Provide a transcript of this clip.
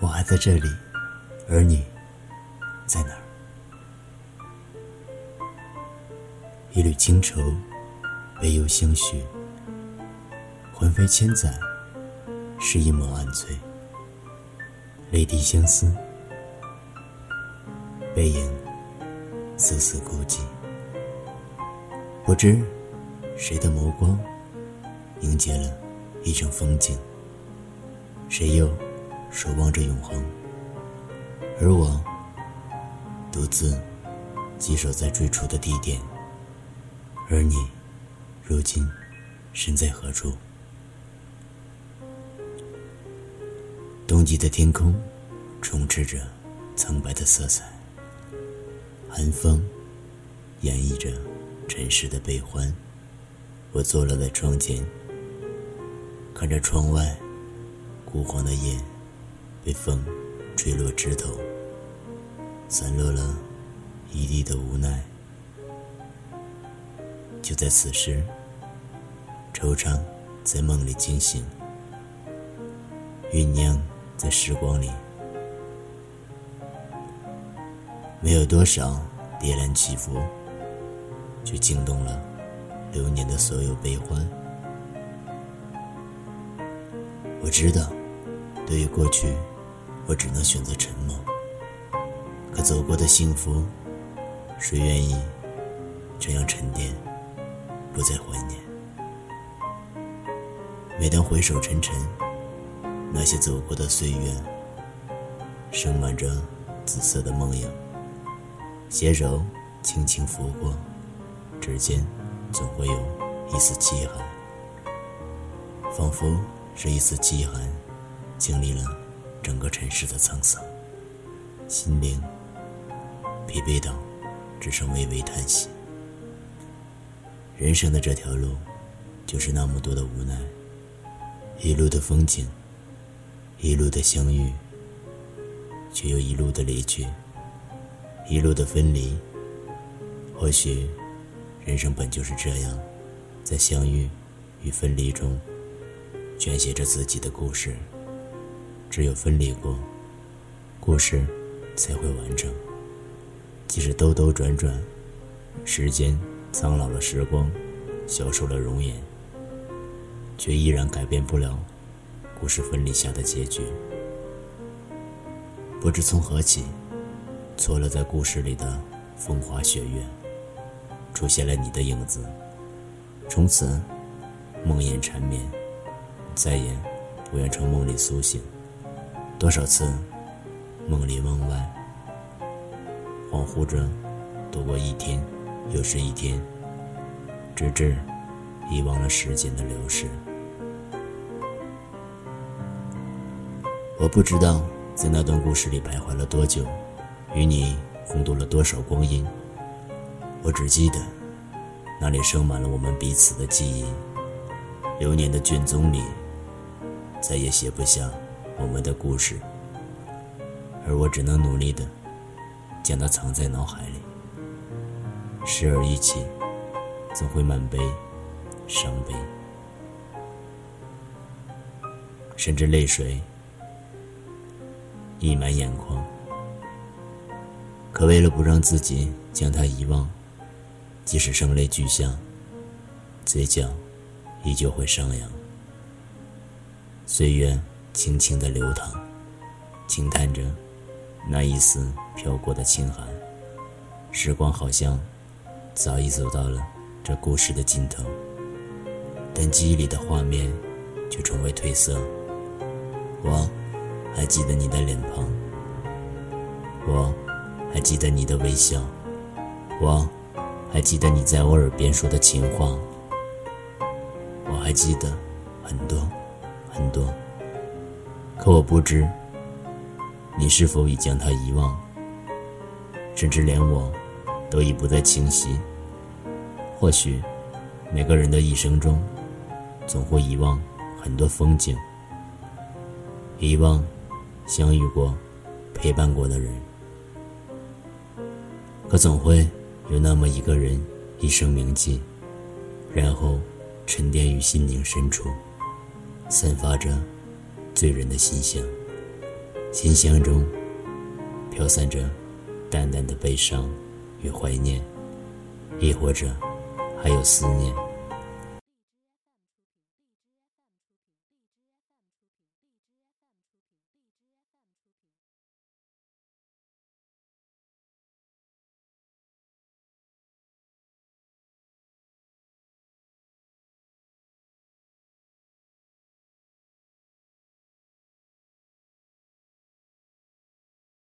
我还在这里，而你在哪儿？一缕清愁，悲忧相续，魂飞千载，是一抹暗翠。泪滴相思，背影丝丝孤寂。不知谁的眸光凝结了一程风景，谁又守望着永恒？而我独自寄守在最初的地点，而你如今身在何处？冬季的天空充斥着苍白的色彩，寒风演绎着尘世的悲欢。我坐落在窗前，看着窗外枯黄的叶被风吹落枝头，散落了一地的无奈。就在此时，惆怅在梦里惊醒，酝酿。在时光里，没有多少跌宕起伏，却惊动了流年的所有悲欢。我知道，对于过去，我只能选择沉默。可走过的幸福，谁愿意这样沉淀，不再怀念？每当回首沉沉。那些走过的岁月，盛满着紫色的梦影，携手轻轻拂过，指尖总会有一丝凄寒，仿佛是一丝凄寒，经历了整个尘世的沧桑，心灵疲惫到只剩微微叹息。人生的这条路，就是那么多的无奈，一路的风景。一路的相遇，却又一路的离去，一路的分离。或许，人生本就是这样，在相遇与分离中，撰写着自己的故事。只有分离过，故事才会完整。即使兜兜转转，时间苍老了时光，消瘦了容颜，却依然改变不了。故事分离下的结局，不知从何起，错落在故事里的风花雪月，出现了你的影子。从此，梦魇缠绵，再也不愿从梦里苏醒。多少次，梦里梦外，恍惚着度过一天又是一天，直至遗忘了时间的流逝。我不知道在那段故事里徘徊了多久，与你共度了多少光阴。我只记得，那里盛满了我们彼此的记忆。流年的卷宗里，再也写不下我们的故事，而我只能努力的将它藏在脑海里。时而忆起，总会满杯伤悲，甚至泪水。溢满眼眶，可为了不让自己将它遗忘，即使声泪俱下，嘴角依旧会上扬。岁月轻轻的流淌，轻叹着那一丝飘过的清寒。时光好像早已走到了这故事的尽头，但记忆里的画面却从未褪色。我。还记得你的脸庞，我还记得你的微笑，我还记得你在我耳边说的情话，我还记得很多很多。可我不知你是否已将它遗忘，甚至连我都已不再清晰。或许每个人的一生中，总会遗忘很多风景，遗忘。相遇过、陪伴过的人，可总会有那么一个人一生铭记，然后沉淀于心灵深处，散发着醉人的馨香。馨香中飘散着淡淡的悲伤与怀念，亦或者还有思念。